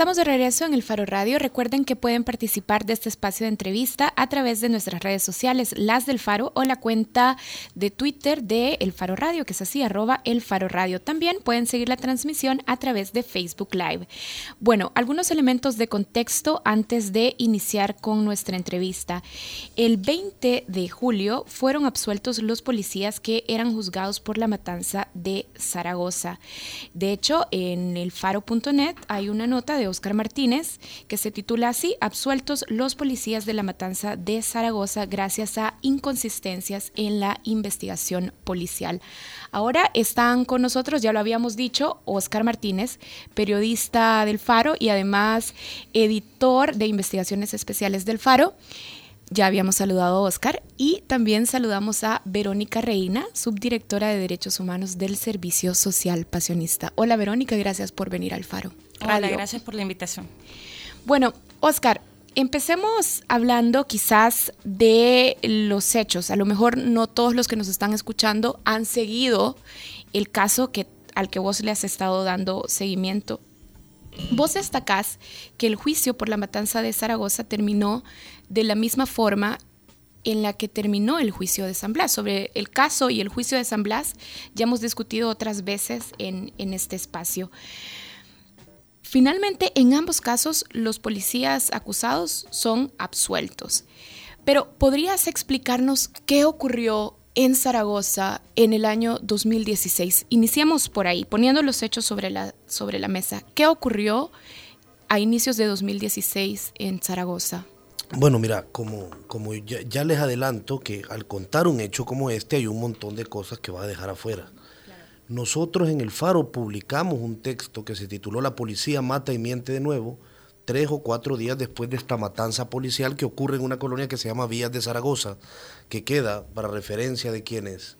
Estamos de regreso en el Faro Radio. Recuerden que pueden participar de este espacio de entrevista a través de nuestras redes sociales, las del Faro o la cuenta de Twitter de El Faro Radio, que es así, arroba El Faro Radio. También pueden seguir la transmisión a través de Facebook Live. Bueno, algunos elementos de contexto antes de iniciar con nuestra entrevista. El 20 de julio fueron absueltos los policías que eran juzgados por la matanza de Zaragoza. De hecho, en el faro.net hay una nota de Oscar Martínez, que se titula así, Absueltos los policías de la matanza de Zaragoza gracias a inconsistencias en la investigación policial. Ahora están con nosotros, ya lo habíamos dicho, Oscar Martínez, periodista del Faro y además editor de investigaciones especiales del Faro. Ya habíamos saludado a Oscar y también saludamos a Verónica Reina, subdirectora de Derechos Humanos del Servicio Social Pasionista. Hola Verónica, gracias por venir al Faro. Hola, gracias por la invitación. Bueno, Oscar, empecemos hablando quizás de los hechos. A lo mejor no todos los que nos están escuchando han seguido el caso que, al que vos le has estado dando seguimiento. Vos destacás que el juicio por la matanza de Zaragoza terminó de la misma forma en la que terminó el juicio de San Blas. Sobre el caso y el juicio de San Blas ya hemos discutido otras veces en, en este espacio. Finalmente, en ambos casos, los policías acusados son absueltos. Pero ¿podrías explicarnos qué ocurrió en Zaragoza en el año 2016? Iniciamos por ahí, poniendo los hechos sobre la, sobre la mesa. ¿Qué ocurrió a inicios de 2016 en Zaragoza? Bueno, mira, como, como ya, les adelanto que al contar un hecho como este hay un montón de cosas que va a dejar afuera. Nosotros en el Faro publicamos un texto que se tituló La policía mata y miente de nuevo, tres o cuatro días después de esta matanza policial que ocurre en una colonia que se llama Vías de Zaragoza, que queda para referencia de quienes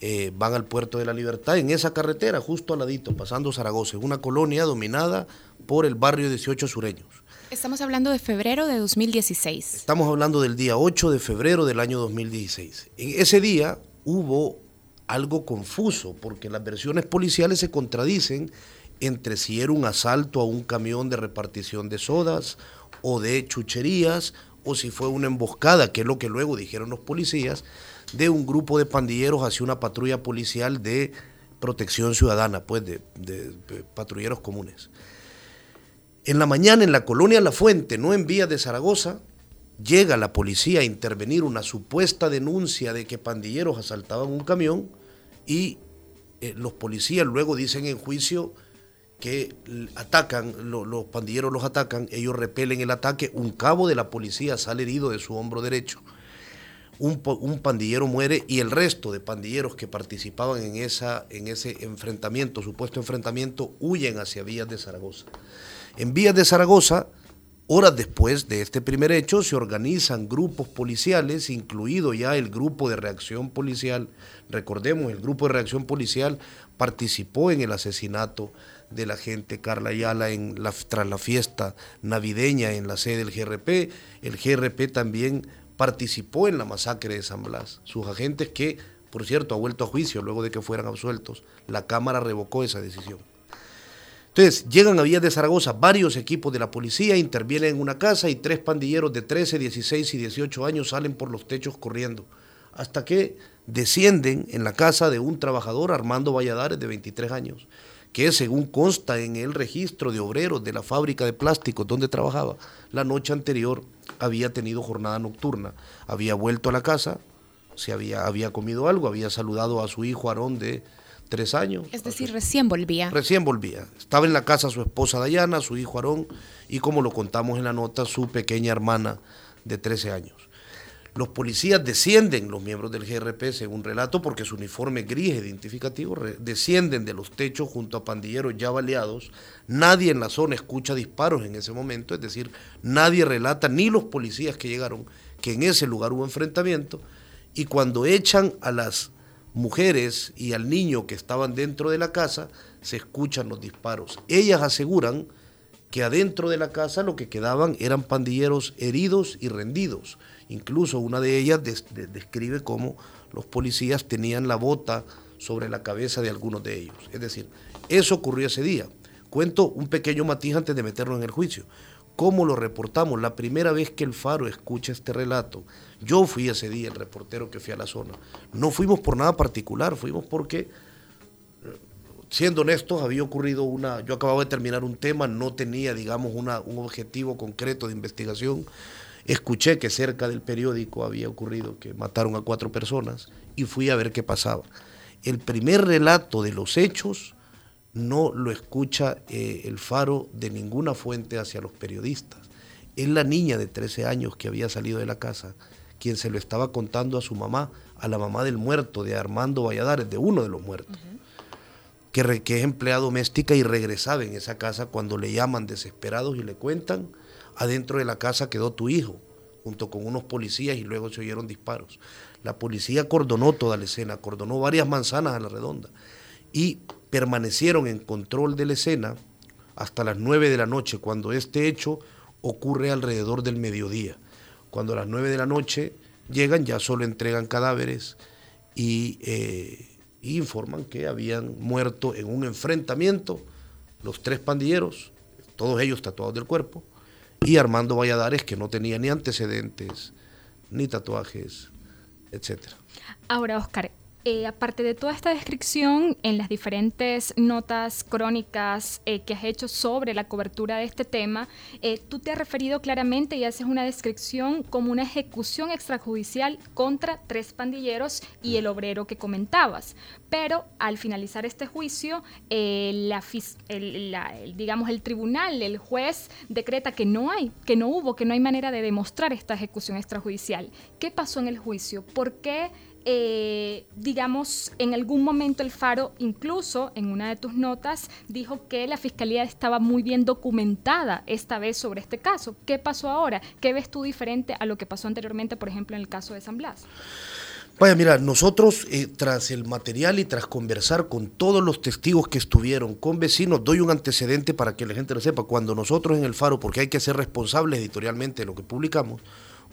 eh, van al puerto de la libertad, en esa carretera, justo al ladito, pasando Zaragoza, una colonia dominada por el barrio 18 sureños. Estamos hablando de febrero de 2016. Estamos hablando del día 8 de febrero del año 2016. En ese día hubo algo confuso porque las versiones policiales se contradicen entre si era un asalto a un camión de repartición de sodas o de chucherías o si fue una emboscada, que es lo que luego dijeron los policías, de un grupo de pandilleros hacia una patrulla policial de protección ciudadana, pues de, patrulleros comunes. En la mañana en la colonia La Fuente, no en vías de Zaragoza, llega la policía a intervenir una supuesta denuncia de que pandilleros asaltaban un camión y eh, los policías luego dicen en juicio que atacan, los pandilleros los atacan, ellos repelen el ataque, un cabo de la policía sale herido de su hombro derecho, un, un, pandillero muere y el resto de pandilleros que participaban en, esa, en ese enfrentamiento, supuesto enfrentamiento, huyen hacia vías de Zaragoza. En vías de Zaragoza, horas después de este primer hecho, se organizan grupos policiales, incluido ya el grupo de reacción policial. Recordemos, el grupo de reacción policial participó en el asesinato de la gente Carla Ayala en la, tras la fiesta navideña en la sede del GRP. El GRP también participó en la masacre de San Blas. Sus agentes que, por cierto, ha vuelto a juicio luego de que fueran absueltos. La Cámara revocó esa decisión. Entonces, llegan a Vías de Zaragoza varios equipos de la policía, intervienen en una casa y tres pandilleros de 13, 16 y 18 años salen por los techos corriendo, hasta que descienden en la casa de un trabajador, Armando Valladares, de 23 años, que según consta en el registro de obreros de la fábrica de plásticos donde trabajaba, la noche anterior había tenido jornada nocturna, había vuelto a la casa, se había, había comido algo, había saludado a su hijo Aarón de tres años. Es decir, recién volvía. Recién volvía. Estaba en la casa su esposa Dayana, su hijo Aarón y como lo contamos en la nota, su pequeña hermana de 13 años. Los policías descienden, los miembros del GRP, según relato, porque su uniforme gris identificativo, descienden de los techos junto a pandilleros ya baleados. Nadie en la zona escucha disparos en ese momento, es decir, nadie relata, ni los policías que llegaron, que en ese lugar hubo enfrentamiento. Y cuando echan a las mujeres y al niño que estaban dentro de la casa, se escuchan los disparos. Ellas aseguran que adentro de la casa lo que quedaban eran pandilleros heridos y rendidos. Incluso una de ellas describe cómo los policías tenían la bota sobre la cabeza de algunos de ellos. Es decir, eso ocurrió ese día. Cuento un pequeño matiz antes de meterlo en el juicio. ¿Cómo lo reportamos? La primera vez que el Faro escucha este relato, yo fui ese día el reportero que fui a la zona. No fuimos por nada particular, fuimos porque, siendo honestos, había ocurrido una, yo acababa de terminar un tema, no tenía, digamos, una, un objetivo concreto de investigación. Escuché que cerca del periódico había ocurrido que mataron a cuatro personas y fui a ver qué pasaba. El primer relato de los hechos no lo escucha eh, el faro de ninguna fuente hacia los periodistas. Es la niña de 13 años que había salido de la casa quien se lo estaba contando a su mamá, a la mamá del muerto, de Armando Valladares, de uno de los muertos, que, que, es empleada doméstica y regresaba en esa casa cuando le llaman desesperados y le cuentan, adentro de la casa quedó tu hijo, junto con unos policías y luego se oyeron disparos. La policía cordonó toda la escena, cordonó varias manzanas a la redonda y permanecieron en control de la escena hasta las 9 de la noche, cuando este hecho ocurre alrededor del mediodía. Cuando a las 9 de la noche llegan, ya solo entregan cadáveres y, eh, informan que habían muerto en un enfrentamiento los tres pandilleros, todos ellos tatuados del cuerpo, y Armando Valladares, que no tenía ni antecedentes, ni tatuajes, etc. Ahora, Oscar, eh, aparte de toda esta descripción en las diferentes notas crónicas eh, que has hecho sobre la cobertura de este tema, eh, tú te has referido claramente y haces una descripción como una ejecución extrajudicial contra tres pandilleros y el obrero que comentabas. Pero al finalizar este juicio, la, el, digamos el tribunal, el juez decreta que no hay, que no hubo, que no hay manera de demostrar esta ejecución extrajudicial. ¿Qué pasó en el juicio? ¿Por qué eh, digamos, en algún momento el Faro, incluso en una de tus notas, dijo que la Fiscalía estaba muy bien documentada esta vez sobre este caso. ¿Qué pasó ahora? ¿Qué ves tú diferente a lo que pasó anteriormente, por ejemplo, en el caso de San Blas? Vaya, mira, nosotros eh, tras el material y tras conversar con todos los testigos que estuvieron, con vecinos, doy un antecedente para que la gente lo sepa. Cuando nosotros en el Faro, porque hay que ser responsables editorialmente de lo que publicamos,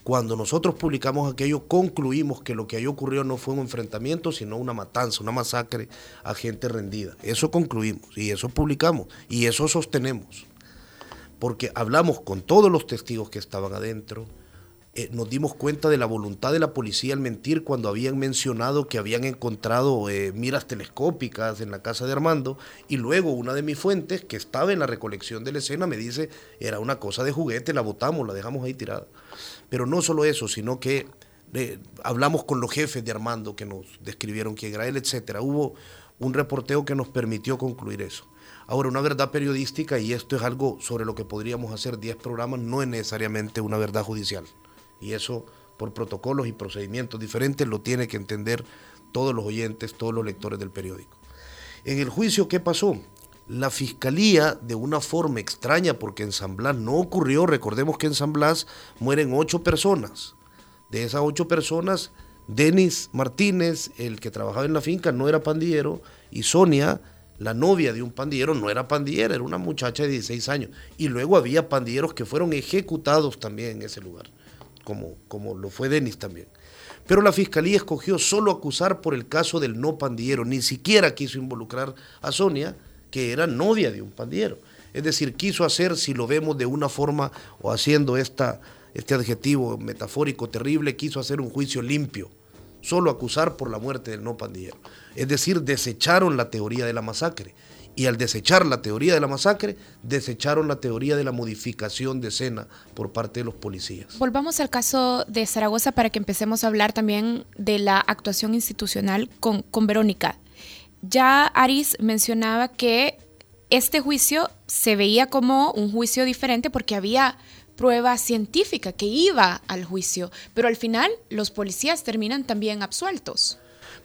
cuando nosotros publicamos aquello, concluimos que lo que ahí ocurrió no fue un enfrentamiento, sino una matanza, una masacre a gente rendida. Eso concluimos y eso publicamos y eso sostenemos. Porque hablamos con todos los testigos que estaban adentro, eh, nos dimos cuenta de la voluntad de la policía al mentir cuando habían mencionado que habían encontrado eh, miras telescópicas en la casa de Armando y luego una de mis fuentes que estaba en la recolección de la escena me dice era una cosa de juguete, la botamos, la dejamos ahí tirada. Pero no solo eso, sino que eh, hablamos con los jefes de Armando que nos describieron quién era él, etcétera. Hubo un reporteo que nos permitió concluir eso. Ahora, una verdad periodística, y esto es algo sobre lo que podríamos hacer 10 programas, no es necesariamente una verdad judicial. Y eso, por protocolos y procedimientos diferentes, lo tiene que entender todos los oyentes, todos los lectores del periódico. En el juicio, ¿qué pasó? La fiscalía, de una forma extraña, porque en San Blas no ocurrió, recordemos que en San Blas mueren ocho personas. De esas ocho personas, Denis Martínez, el que trabajaba en la finca, no era pandillero, y Sonia, la novia de un pandillero, no era pandillera, era una muchacha de 16 años. Y luego había pandilleros que fueron ejecutados también en ese lugar como, como lo fue Denis también. Pero la fiscalía escogió solo acusar por el caso del no pandillero, ni siquiera quiso involucrar a Sonia, que era novia de un pandillero. Es decir, quiso hacer, si lo vemos de una forma o haciendo esta, este adjetivo metafórico terrible, quiso hacer un juicio limpio, solo acusar por la muerte del no pandillero. Es decir, desecharon la teoría de la masacre y al desechar la teoría de la masacre, desecharon la teoría de la modificación de escena por parte de los policías. Volvamos al caso de Zaragoza para que empecemos a hablar también de la actuación institucional con, con Verónica. Ya Aris mencionaba que este juicio se veía como un juicio diferente porque había prueba científica que iba al juicio, pero al final los policías terminan también absueltos.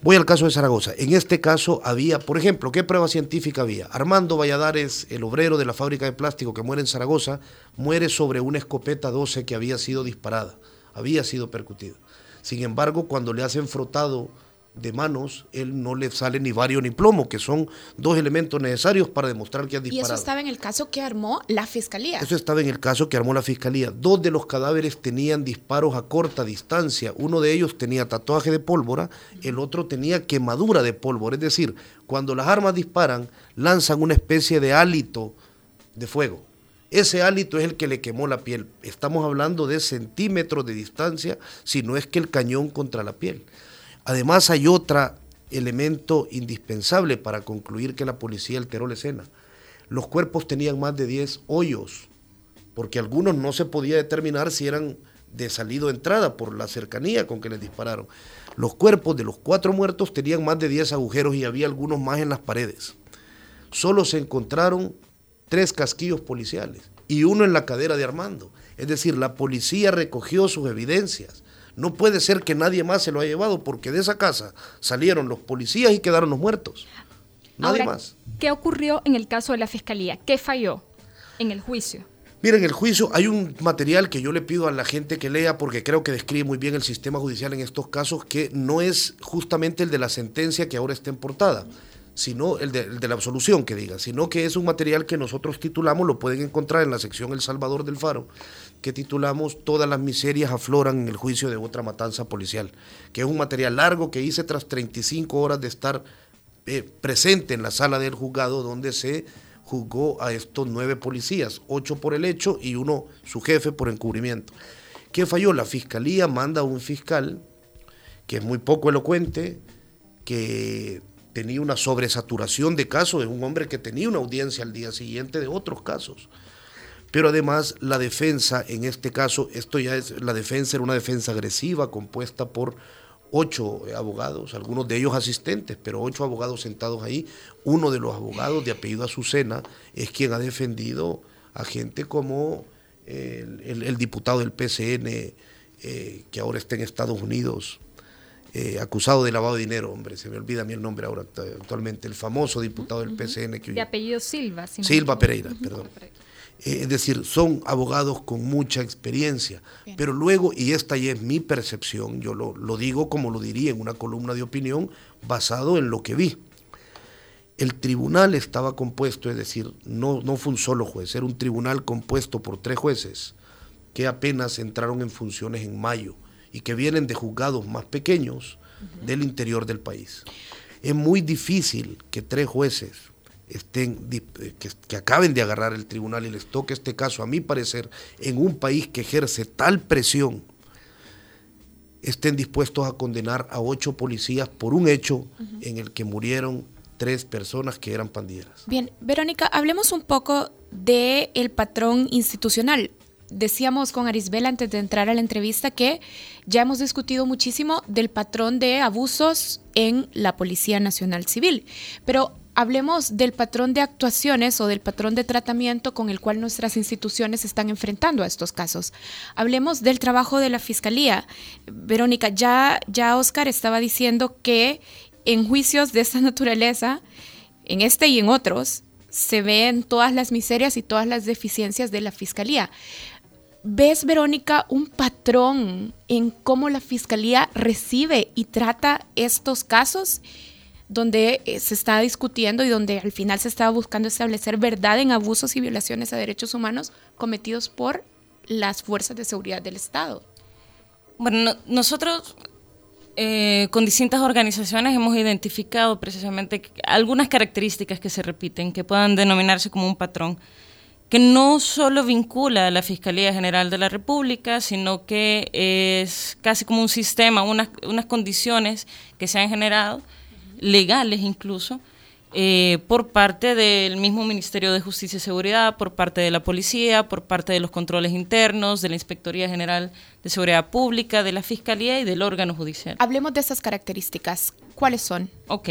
Voy al caso de Zaragoza. En este caso había, por ejemplo, ¿qué prueba científica había? Armando Valladares, el obrero de la fábrica de plástico que muere en Zaragoza, muere sobre una escopeta 12 que había sido disparada, había sido percutida. Sin embargo, cuando le hacen frotado de manos, él no le sale ni vario ni plomo, que son dos elementos necesarios para demostrar que ha disparado. Y eso estaba en el caso que armó la fiscalía. Eso estaba en el caso que armó la fiscalía. Dos de los cadáveres tenían disparos a corta distancia. Uno de ellos tenía tatuaje de pólvora, el otro tenía quemadura de pólvora. Es decir, cuando las armas disparan, lanzan una especie de hálito de fuego. Ese hálito es el que le quemó la piel. Estamos hablando de centímetros de distancia, si no es que el cañón contra la piel. Además hay otro elemento indispensable para concluir que la policía alteró la escena. Los cuerpos tenían más de 10 hoyos, porque algunos no se podía determinar si eran de salida o entrada por la cercanía con que les dispararon. Los cuerpos de los cuatro muertos tenían más de 10 agujeros y había algunos más en las paredes. Solo se encontraron tres casquillos policiales y uno en la cadera de Armando. Es decir, la policía recogió sus evidencias no puede ser que nadie más se lo haya llevado porque de esa casa salieron los policías y quedaron los muertos. Nadie más. ¿Qué ocurrió en el caso de la fiscalía? ¿Qué falló en el juicio? Miren, en el juicio hay un material que yo le pido a la gente que lea porque creo que describe muy bien el sistema judicial en estos casos, que no es justamente el de la sentencia que ahora está en portada sino el de, la absolución que diga, sino que es un material que nosotros titulamos, lo pueden encontrar en la sección El Salvador del Faro, que titulamos Todas las miserias afloran en el juicio de otra matanza policial, que es un material largo que hice tras 35 horas de estar eh, presente en la sala del juzgado donde se juzgó a estos nueve policías, ocho por el hecho y uno su jefe por encubrimiento. ¿Qué falló? La fiscalía manda a un fiscal que es muy poco elocuente, que tenía una sobresaturación de casos, es un hombre que tenía una audiencia al día siguiente de otros casos. Pero además la defensa, en este caso, esto ya es, la defensa era una defensa agresiva compuesta por ocho abogados, algunos de ellos asistentes, pero ocho abogados sentados ahí. Uno de los abogados de apellido Azucena es quien ha defendido a gente como el, diputado del PCN, eh, que ahora está en Estados Unidos, eh, acusado de lavado de dinero, hombre, se me olvida a mí el nombre ahora actualmente, el famoso diputado del PCN. Que, de apellido Silva. Silva Pereira, perdón. Eh, es decir, son abogados con mucha experiencia, pero luego, y esta ya es mi percepción, yo lo, lo digo como lo diría en una columna de opinión, basado en lo que vi. El tribunal estaba compuesto, es decir, no, no fue un solo juez, era un tribunal compuesto por tres jueces que apenas entraron en funciones en mayo y que vienen de juzgados más pequeños del interior del país. Es muy difícil que tres jueces estén eh, que, acaben de agarrar el tribunal y les toque este caso, a mi parecer, en un país que ejerce tal presión, estén dispuestos a condenar a ocho policías por un hecho en el que murieron tres personas que eran pandilleras. Bien, Verónica, hablemos un poco del el patrón institucional decíamos con Arisbel antes de entrar a la entrevista que ya hemos discutido muchísimo del patrón de abusos en la Policía Nacional Civil, pero hablemos del patrón de actuaciones o del patrón de tratamiento con el cual nuestras instituciones están enfrentando a estos casos. Hablemos del trabajo de la Fiscalía. Verónica, ya, ya Oscar estaba diciendo que en juicios de esta naturaleza, en este y en otros, se ven todas las miserias y todas las deficiencias de la Fiscalía. ¿Ves, Verónica, un patrón en cómo la Fiscalía recibe y trata estos casos? donde eh, se está discutiendo y donde al final se estaba buscando establecer verdad en abusos y violaciones a derechos humanos cometidos por las fuerzas de seguridad del Estado. Bueno, nosotros eh, con distintas organizaciones hemos identificado precisamente algunas características que se repiten, que puedan denominarse como un patrón que no solo vincula a la Fiscalía General de la República, sino que es casi como un sistema, unas, unas condiciones que se han generado, legales incluso, eh, por parte del mismo Ministerio de Justicia y Seguridad, por parte de la Policía, por parte de los controles internos, de la Inspectoría General de Seguridad Pública, de la Fiscalía y del órgano judicial. Hablemos de esas características. ¿Cuáles son? Ok.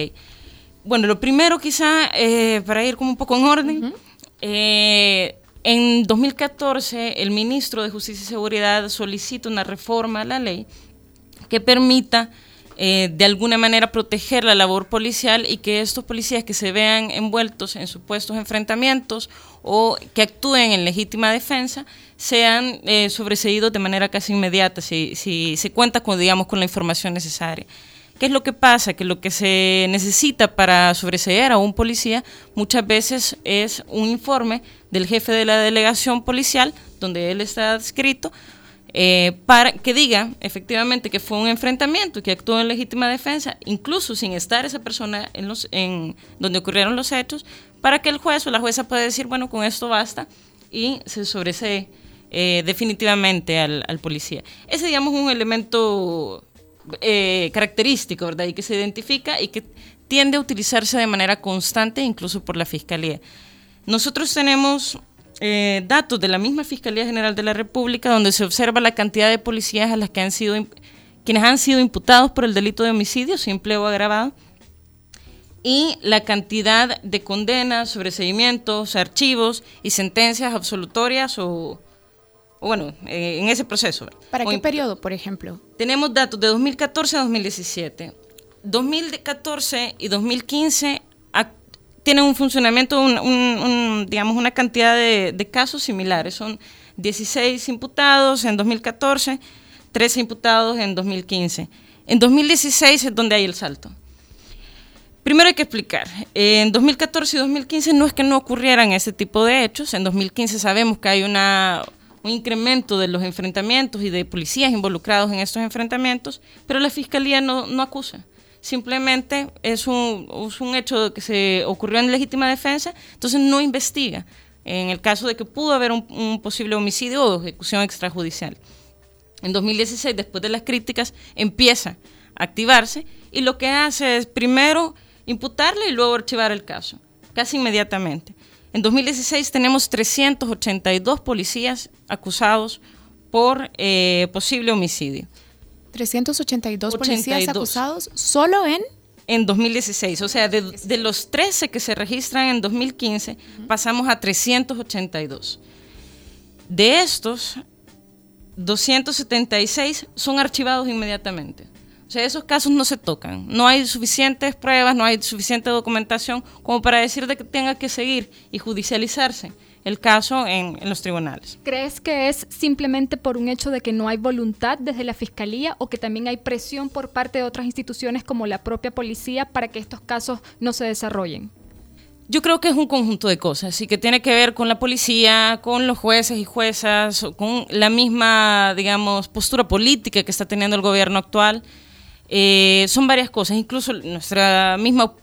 Bueno, lo primero quizá, eh, para ir como un poco en orden, eh, en 2014, el ministro de Justicia y Seguridad solicita una reforma a la ley que permita eh, de alguna manera proteger la labor policial y que estos policías que se vean envueltos en supuestos enfrentamientos o que actúen en legítima defensa sean eh, sobreseídos de manera casi inmediata si, si se cuenta con, digamos, con la información necesaria. ¿Qué es lo que pasa? Que lo que se necesita para sobreseer a un policía muchas veces es un informe del jefe de la delegación policial, donde él está adscrito, eh, para que diga efectivamente que fue un enfrentamiento, que actuó en legítima defensa, incluso sin estar esa persona en, los, en donde ocurrieron los hechos, para que el juez o la jueza pueda decir, bueno, con esto basta y se sobresee eh, definitivamente al, al, policía. Ese, digamos, un elemento eh, característico, ¿verdad? Y que se identifica y que tiende a utilizarse de manera constante, incluso por la Fiscalía. Nosotros tenemos eh, datos de la misma Fiscalía General de la República donde se observa la cantidad de policías a las que han sido quienes han sido imputados por el delito de homicidio, simple o agravado, y la cantidad de condenas, sobreseguimientos, archivos y sentencias absolutorias o, bueno, eh, en ese proceso. ¿Para qué periodo, por ejemplo? Tenemos datos de 2014 a 2017. 2014 y 2015 tienen un funcionamiento, un, digamos, una cantidad de, casos similares. Son 16 imputados en 2014, 13 imputados en 2015. En 2016 es donde hay el salto. Primero hay que explicar, en 2014 y 2015 no es que no ocurrieran ese tipo de hechos, en 2015 sabemos que hay una, un incremento de los enfrentamientos y de policías involucrados en estos enfrentamientos, pero la Fiscalía no, no acusa simplemente es un, un hecho que se ocurrió en legítima defensa, entonces no investiga en el caso de que pudo haber un, posible homicidio o ejecución extrajudicial. En 2016, después de las críticas, empieza a activarse y lo que hace es primero imputarle y luego archivar el caso, casi inmediatamente. En 2016 tenemos 382 policías acusados por eh, posible homicidio. 382 policías acusados solo en... En 2016, o sea, de, los 13 que se registran en 2015, pasamos a 382. De estos, 276 son archivados inmediatamente. O sea, esos casos no se tocan. No hay suficientes pruebas, no hay suficiente documentación como para decir de que tenga que seguir y judicializarse el caso en, los tribunales. ¿Crees que es simplemente por un hecho de que no hay voluntad desde la Fiscalía o que también hay presión por parte de otras instituciones como la propia policía para que estos casos no se desarrollen? Yo creo que es un conjunto de cosas y que tiene que ver con la policía, con los jueces y juezas, con la misma, digamos, postura política que está teniendo el gobierno actual. Eh, son varias cosas, incluso nuestra misma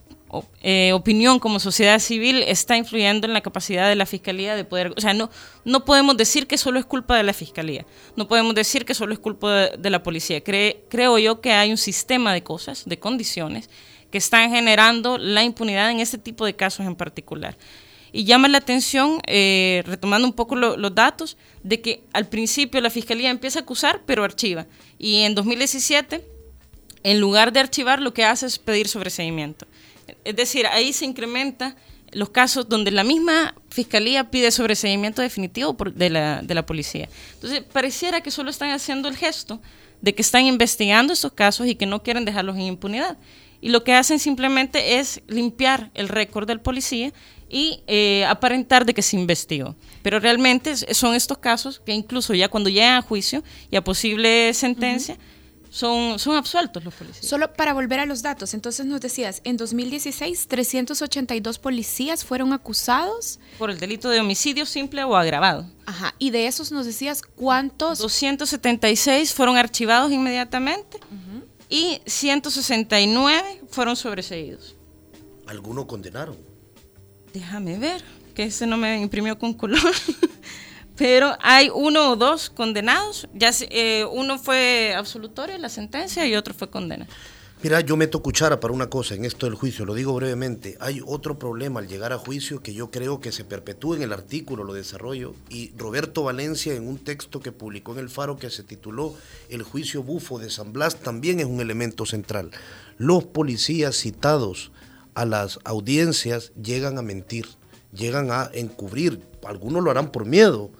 eh, opinión como sociedad civil está influyendo en la capacidad de la fiscalía de poder, o sea, no, no podemos decir que solo es culpa de la fiscalía, no podemos decir que solo es culpa de, la policía. creo yo que hay un sistema de cosas, de condiciones, que están generando la impunidad en este tipo de casos en particular. Y llama la atención, eh, retomando un poco los datos, de que al principio la fiscalía empieza a acusar, pero archiva. Y en 2017, en lugar de archivar, lo que hace es pedir sobreseimiento. Es decir, ahí se incrementa los casos donde la misma fiscalía pide sobreseimiento definitivo de, la, de la policía. Entonces, pareciera que solo están haciendo el gesto de que están investigando estos casos y que no quieren dejarlos en impunidad. Y lo que hacen simplemente es limpiar el récord del policía y eh, aparentar de que se investigó. Pero realmente son estos casos que incluso ya cuando llegan a juicio y a posible sentencia, son, son absueltos los policías. Solo para volver a los datos, entonces nos decías, en 2016 382 policías fueron acusados por el delito de homicidio simple o agravado. Ajá, y de esos nos decías cuántos 276 fueron archivados inmediatamente y 169 fueron sobreseídos. ¿Algunos condenaron? Déjame ver, que ese no me imprimió con color. pero hay uno o dos condenados. Ya eh, uno fue absolutorio la sentencia y otro fue condena. Mira, yo meto cuchara para una cosa en esto del juicio, lo digo brevemente. Hay otro problema al llegar a juicio que yo creo que se perpetúa en el artículo, lo desarrollo, y Roberto Valencia en un texto que publicó en El Faro que se tituló El juicio bufo de San Blas también es un elemento central. Los policías citados a las audiencias llegan a mentir, llegan a encubrir, algunos lo harán por miedo,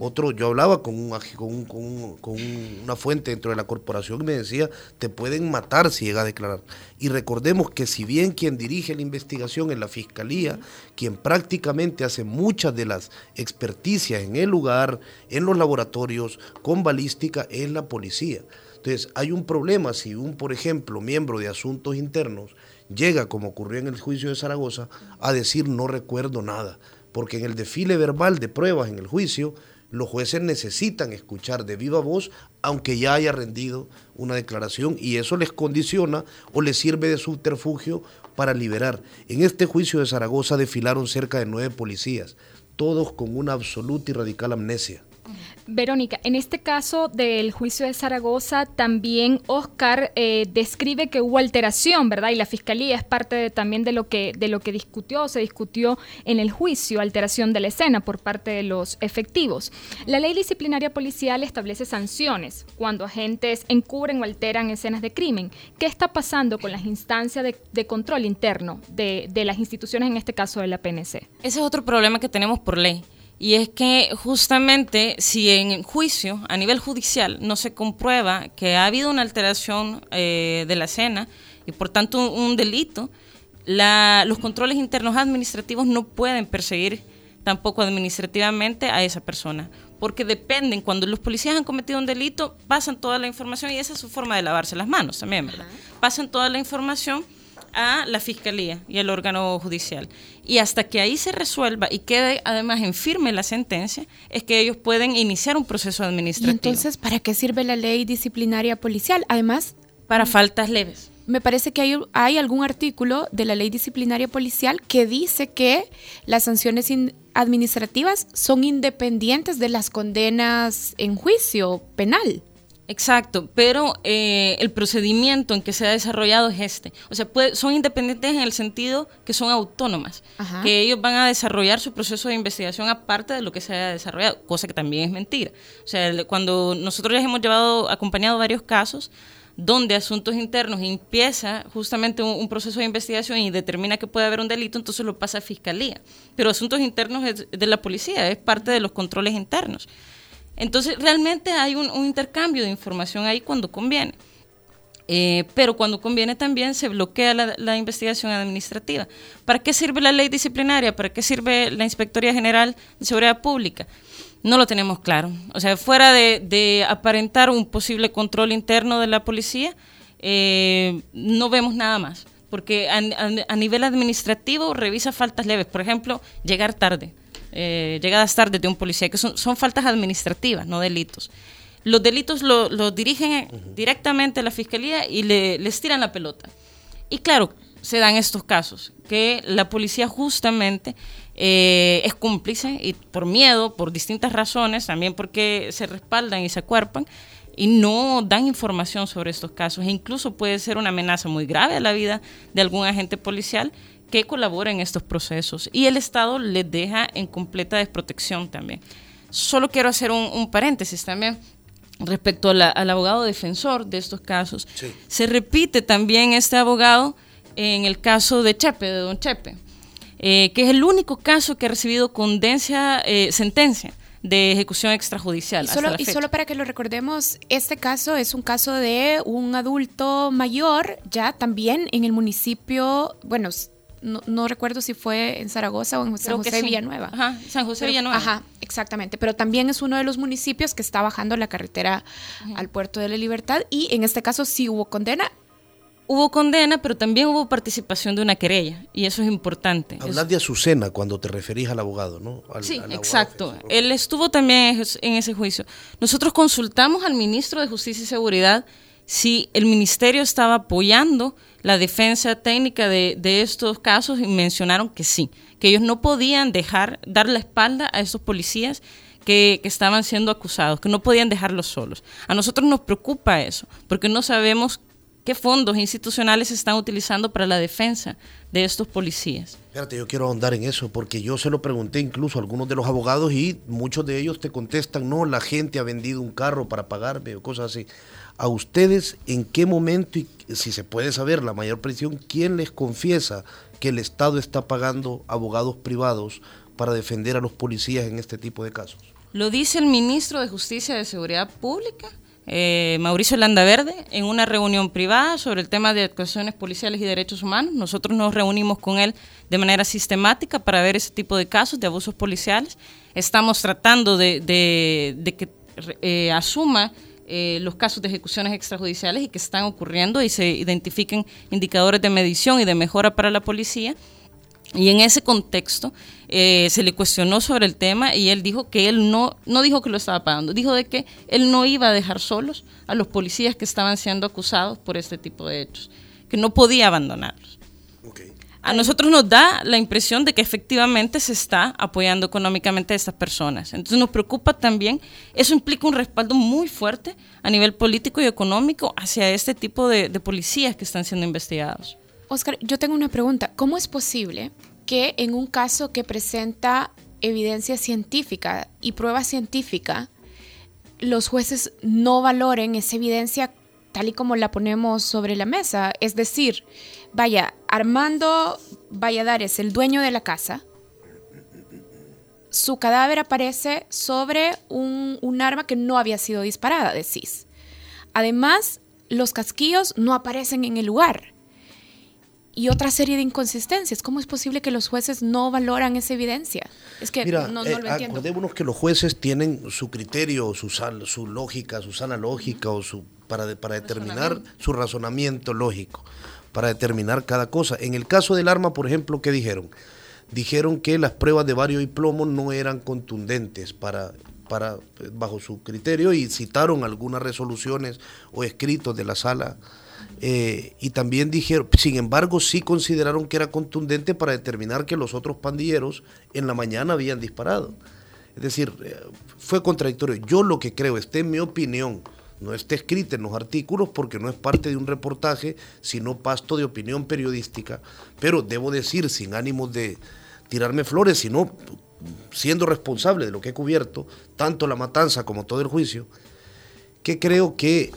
otro, yo hablaba con, un, con, con, una fuente dentro de la corporación y me decía, te pueden matar si llega a declarar. Y recordemos que si bien quien dirige la investigación es la fiscalía, quien prácticamente hace muchas de las experticias en el lugar, en los laboratorios, con balística, es la policía. Entonces, hay un problema si un, por ejemplo, miembro de asuntos internos llega, como ocurrió en el juicio de Zaragoza, a decir no recuerdo nada, porque en el desfile verbal de pruebas en el juicio, los jueces necesitan escuchar de viva voz, aunque ya haya rendido una declaración, y eso les condiciona o les sirve de subterfugio para liberar. En este juicio de Zaragoza desfilaron cerca de nueve policías, todos con una absoluta y radical amnesia. Verónica, en este caso del juicio de Zaragoza, también Oscar eh, describe que hubo alteración, ¿verdad? Y la fiscalía es parte también de lo que de lo que discutió, se discutió en el juicio, alteración de la escena por parte de los efectivos. La ley disciplinaria policial establece sanciones cuando agentes encubren o alteran escenas de crimen. ¿Qué está pasando con las instancias de, control interno de, de las instituciones, en este caso de la PNC? Ese es otro problema que tenemos por ley y es que justamente si en juicio, a nivel judicial, no se comprueba que ha habido una alteración eh, de la escena y por tanto un, delito, los controles internos administrativos no pueden perseguir tampoco administrativamente a esa persona, porque dependen, cuando los policías han cometido un delito, pasan toda la información y esa es su forma de lavarse las manos también, ¿verdad? Pasan toda la información a la fiscalía y al órgano judicial. Y hasta que ahí se resuelva y quede además en firme la sentencia, es que ellos pueden iniciar un proceso administrativo. entonces, ¿para qué sirve la ley disciplinaria policial? Además, para faltas leves. Me parece que hay, hay algún artículo de la ley disciplinaria policial que dice que las sanciones administrativas son independientes de las condenas en juicio penal. Exacto, pero eh, el procedimiento en que se ha desarrollado es este. O sea, son independientes en el sentido que son autónomas, que ellos van a desarrollar su proceso de investigación aparte de lo que se haya desarrollado, cosa que también es mentira. O sea, cuando nosotros les hemos llevado, acompañado varios casos, donde Asuntos Internos empieza justamente un, proceso de investigación y determina que puede haber un delito, entonces lo pasa a Fiscalía. Pero Asuntos Internos es de la policía, es parte de los controles internos. Entonces, realmente hay un, intercambio de información ahí cuando conviene. Eh, pero cuando conviene también se bloquea la, investigación administrativa. ¿Para qué sirve la ley disciplinaria? ¿Para qué sirve la Inspectoría General de Seguridad Pública? No lo tenemos claro. O sea, fuera de, aparentar un posible control interno de la policía, eh, no vemos nada más. Porque a nivel administrativo revisa faltas leves. Por ejemplo, llegar tarde eh, llegadas tardes de un policía, que son, son faltas administrativas, no delitos. Los delitos los lo dirigen directamente a la fiscalía y le, les tiran la pelota. Y claro, se dan estos casos, que la policía justamente eh, es cómplice y por miedo, por distintas razones, también porque se respaldan y se acuerpan y no dan información sobre estos casos. E incluso puede ser una amenaza muy grave a la vida de algún agente policial que colabora en estos procesos y el Estado les deja en completa desprotección también. Solo quiero hacer un, paréntesis también respecto al abogado defensor de estos casos. Se repite también este abogado en el caso de Chepe, de Don Chepe, eh, que es el único caso que ha recibido condencia, eh, sentencia de ejecución extrajudicial. Y solo, y solo para que lo recordemos, este caso es un caso de un adulto mayor, ya también en el municipio, bueno, no, recuerdo si fue en Zaragoza o en San José Villanueva. Ajá, San José Villanueva. Ajá, exactamente. Pero también es uno de los municipios que está bajando la carretera al puerto de la Libertad y en este caso sí hubo condena. Hubo condena, pero también hubo participación de una querella y eso es importante. Hablas de Azucena cuando te referís al abogado, ¿no? sí, exacto. Él estuvo también en ese juicio. Nosotros consultamos al ministro de Justicia y Seguridad si el ministerio estaba apoyando la defensa técnica de, estos casos y mencionaron que sí, que ellos no podían dejar, dar la espalda a estos policías que, que, estaban siendo acusados, que no podían dejarlos solos. A nosotros nos preocupa eso, porque no sabemos qué fondos institucionales se están utilizando para la defensa de estos policías. Espérate, yo quiero ahondar en eso, porque yo se lo pregunté incluso a algunos de los abogados y muchos de ellos te contestan, no, la gente ha vendido un carro para pagarme o cosas así a ustedes en qué momento y si se puede saber la mayor presión, quién les confiesa que el Estado está pagando abogados privados para defender a los policías en este tipo de casos. Lo dice el ministro de Justicia y de Seguridad Pública, eh, Mauricio Landaverde, en una reunión privada sobre el tema de actuaciones policiales y derechos humanos. Nosotros nos reunimos con él de manera sistemática para ver ese tipo de casos de abusos policiales. Estamos tratando de, que eh, asuma eh, los casos de ejecuciones extrajudiciales y que están ocurriendo y se identifiquen indicadores de medición y de mejora para la policía. Y en ese contexto eh, se le cuestionó sobre el tema y él dijo que él no, no dijo que lo estaba pagando, dijo de que él no iba a dejar solos a los policías que estaban siendo acusados por este tipo de hechos, que no podía abandonarlos. A nosotros nos da la impresión de que efectivamente se está apoyando económicamente a estas personas. Entonces nos preocupa también, eso implica un respaldo muy fuerte a nivel político y económico hacia este tipo de, policías que están siendo investigados. Oscar, yo tengo una pregunta. ¿Cómo es posible que en un caso que presenta evidencia científica y prueba científica, los jueces no valoren esa evidencia tal y como la ponemos sobre la mesa? Es decir, vaya, Armando Valladares, el dueño de la casa, su cadáver aparece sobre un, un arma que no había sido disparada, decís. Además, los casquillos no aparecen en el lugar y otra serie de inconsistencias. ¿Cómo es posible que los jueces no valoran esa evidencia? Es que no, no, eh, lo entiendo. Acordémonos que los jueces tienen su criterio, su, su lógica, su sana lógica o su para, para determinar su razonamiento lógico, para determinar cada cosa. En el caso del arma, por ejemplo, ¿qué dijeron? Dijeron que las pruebas de bario y plomo no eran contundentes para, para, bajo su criterio y citaron algunas resoluciones o escritos de la sala eh, y también dijeron, sin embargo, sí consideraron que era contundente para determinar que los otros pandilleros en la mañana habían disparado. Es decir, eh, fue contradictorio. Yo lo que creo, está en mi opinión, no está escrita en los artículos porque no es parte de un reportaje, sino pasto de opinión periodística, pero debo decir, sin ánimo de tirarme flores, sino siendo responsable de lo que he cubierto, tanto la matanza como todo el juicio, que creo que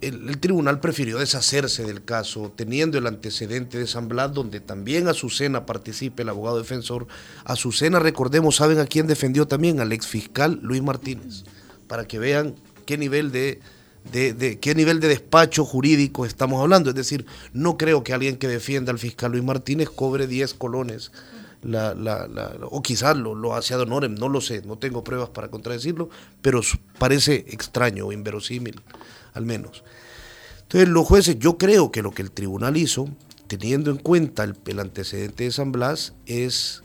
el, tribunal prefirió deshacerse del caso, teniendo el antecedente de San Blas, donde también Azucena participe, el abogado defensor. Azucena, recordemos, ¿saben a quién defendió también? Al exfiscal Luis Martínez, para que vean qué nivel de, de, qué nivel de despacho jurídico estamos hablando. Es decir, no creo que alguien que defienda al fiscal Luis Martínez cobre 10 colones. La, la, o quizás lo, lo hace ad honorem, no lo sé, no tengo pruebas para contradecirlo, pero parece extraño o inverosímil al menos. Entonces los jueces, yo creo que lo que el tribunal hizo, teniendo en cuenta el, antecedente de San Blas, es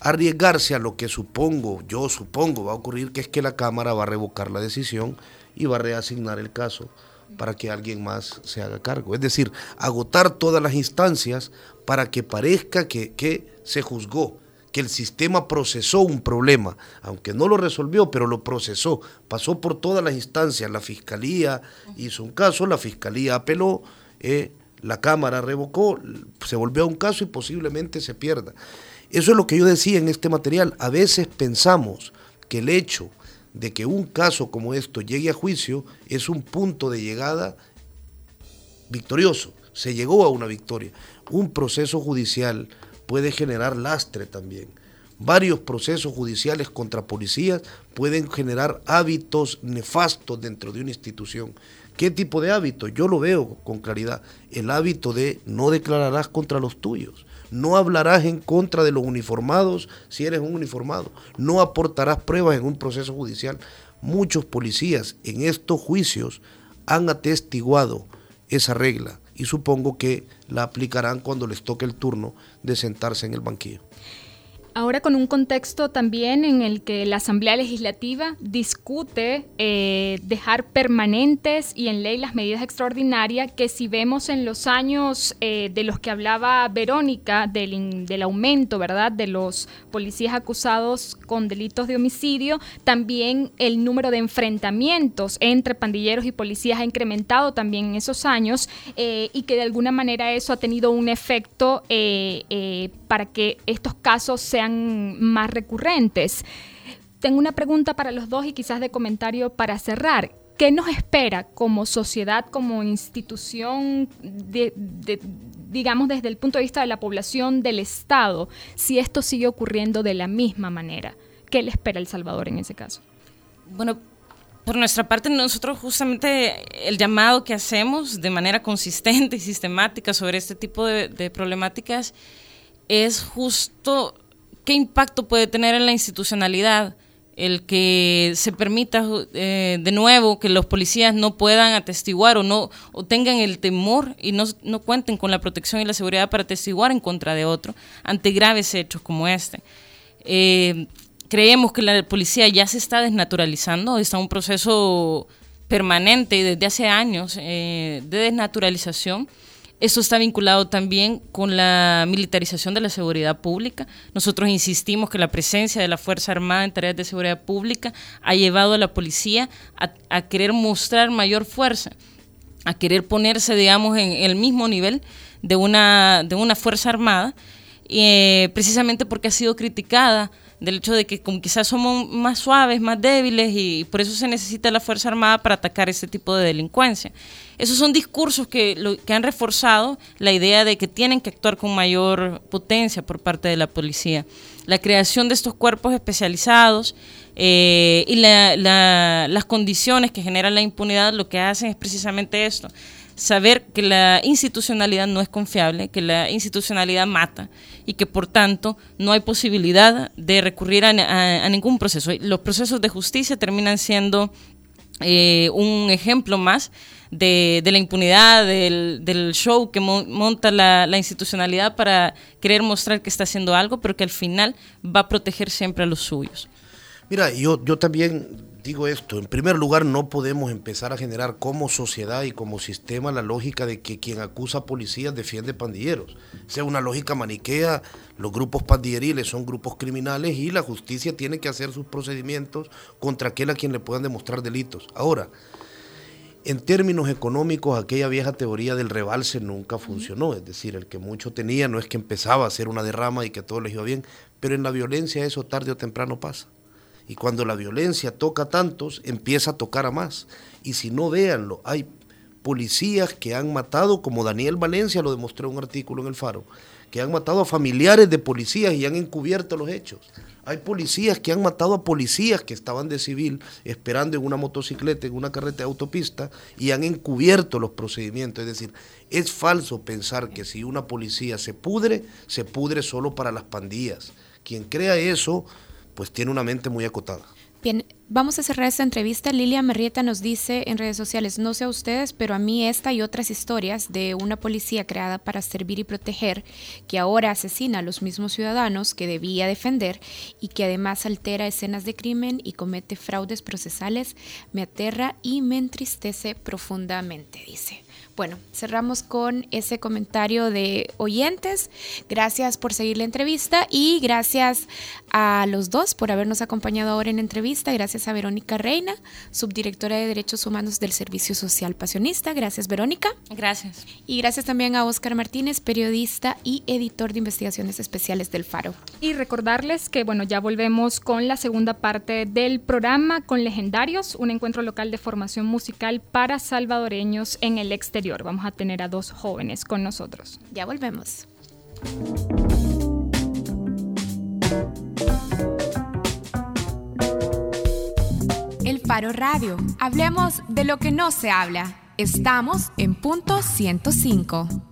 arriesgarse a lo que supongo, yo supongo va a ocurrir, que es que la Cámara va a revocar la decisión y va a reasignar el caso para que alguien más se haga cargo. Es decir, agotar todas las instancias para que parezca que, que se juzgó que el sistema procesó un problema, aunque no lo resolvió, pero lo procesó, pasó por todas las instancias, la fiscalía hizo un caso, la fiscalía apeló, eh, la Cámara revocó, se volvió a un caso y posiblemente se pierda. Eso es lo que yo decía en este material. A veces pensamos que el hecho de que un caso como esto llegue a juicio es un punto de llegada victorioso. Se llegó a una victoria. Un proceso judicial puede generar lastre también. Varios procesos judiciales contra policías pueden generar hábitos nefastos dentro de una institución. ¿Qué tipo de hábito? Yo lo veo con claridad. El hábito de no declararás contra los tuyos. No hablarás en contra de los uniformados si eres un uniformado. No aportarás pruebas en un proceso judicial. Muchos policías en estos juicios han atestiguado esa regla y supongo que la aplicarán cuando les toque el turno de sentarse en el banquillo. Ahora con un contexto también en el que la Asamblea Legislativa discute eh, dejar permanentes y en ley las medidas extraordinarias que si vemos en los años eh, de los que hablaba Verónica, del, del, aumento, ¿verdad?, de los policías acusados con delitos de homicidio, también el número de enfrentamientos entre pandilleros y policías ha incrementado también en esos años eh, y que de alguna manera eso ha tenido un efecto para que estos casos sean más recurrentes. Tengo una pregunta para los dos y quizás de comentario para cerrar. ¿Qué nos espera como sociedad, como institución, digamos desde el punto de vista de la población del Estado, si esto sigue ocurriendo de la misma manera? ¿Qué le espera El Salvador en ese caso? Bueno, por nuestra parte, nosotros justamente el llamado que hacemos de manera consistente y sistemática sobre este tipo de, problemáticas es justo qué impacto puede tener en la institucionalidad el que se permita eh, de nuevo que los policías no puedan atestiguar o no o tengan el temor y no, no, cuenten con la protección y la seguridad para atestiguar en contra de otro ante graves hechos como este. Eh, creemos que la policía ya se está desnaturalizando, está en un proceso permanente y desde hace años eh, de desnaturalización esto está vinculado también con la militarización de la seguridad pública. Nosotros insistimos que la presencia de la Fuerza Armada en tareas de seguridad pública ha llevado a la policía a, querer mostrar mayor fuerza, a querer ponerse, digamos, en el mismo nivel de una, de una Fuerza Armada, eh, precisamente porque ha sido criticada del hecho de que como quizás somos más suaves, más débiles y por eso se necesita la Fuerza Armada para atacar ese tipo de delincuencia. Esos son discursos que, han reforzado la idea de que tienen que actuar con mayor potencia por parte de la policía. La creación de estos cuerpos especializados eh, y las condiciones que generan la impunidad lo que hacen es precisamente esto, saber que la institucionalidad no es confiable, que la institucionalidad mata y que por tanto no hay posibilidad de recurrir a, ningún proceso. Los procesos de justicia terminan siendo eh, un ejemplo más de, la impunidad, del, show que monta la, la, institucionalidad para querer mostrar que está haciendo algo, pero que al final va a proteger siempre a los suyos. Mira, yo, yo también digo esto, en primer lugar no podemos empezar a generar como sociedad y como sistema la lógica de que quien acusa a policías defiende pandilleros. sea una lógica maniquea, los grupos pandilleriles son grupos criminales y la justicia tiene que hacer sus procedimientos contra aquel a quien le puedan demostrar delitos. Ahora, en términos económicos, aquella vieja teoría del rebalse nunca funcionó. Es decir, el que mucho tenía no es que empezaba a hacer una derrama y que todo le iba bien, pero en la violencia eso tarde o temprano pasa. Y cuando la violencia toca a tantos, empieza a tocar a más. Y si no, véanlo, hay policías que han matado, como Daniel Valencia lo demostró en un artículo en El Faro, que han matado a familiares de policías y han encubierto los hechos. Hay policías que han matado a policías que estaban de civil esperando en una motocicleta, en una carreta de autopista, y han encubierto los procedimientos. Es decir, es falso pensar que si una policía se pudre, se pudre solo para las pandillas. Quien crea eso pues tiene una mente muy acotada. Bien, vamos a cerrar esta entrevista. Lilia Merrieta nos dice en redes sociales, no sé a ustedes, pero a mí esta y otras historias de una policía creada para servir y proteger, que ahora asesina a los mismos ciudadanos que debía defender y que además altera escenas de crimen y comete fraudes procesales, me aterra y me entristece profundamente, dice. Bueno, cerramos con ese comentario de oyentes. Gracias por seguir la entrevista y gracias a los dos por habernos acompañado ahora en entrevista. Gracias a Verónica Reina, subdirectora de Derechos Humanos del Servicio Social Pasionista. Gracias, Verónica. Gracias. Y gracias también a Óscar Martínez, periodista y editor de investigaciones especiales del Faro. Y recordarles que, bueno, ya volvemos con la segunda parte del programa con Legendarios, un encuentro local de formación musical para salvadoreños en el exterior. Vamos a tener a dos jóvenes con nosotros. Ya volvemos. El Faro Radio. Hablemos de lo que no se habla. Estamos en punto 105.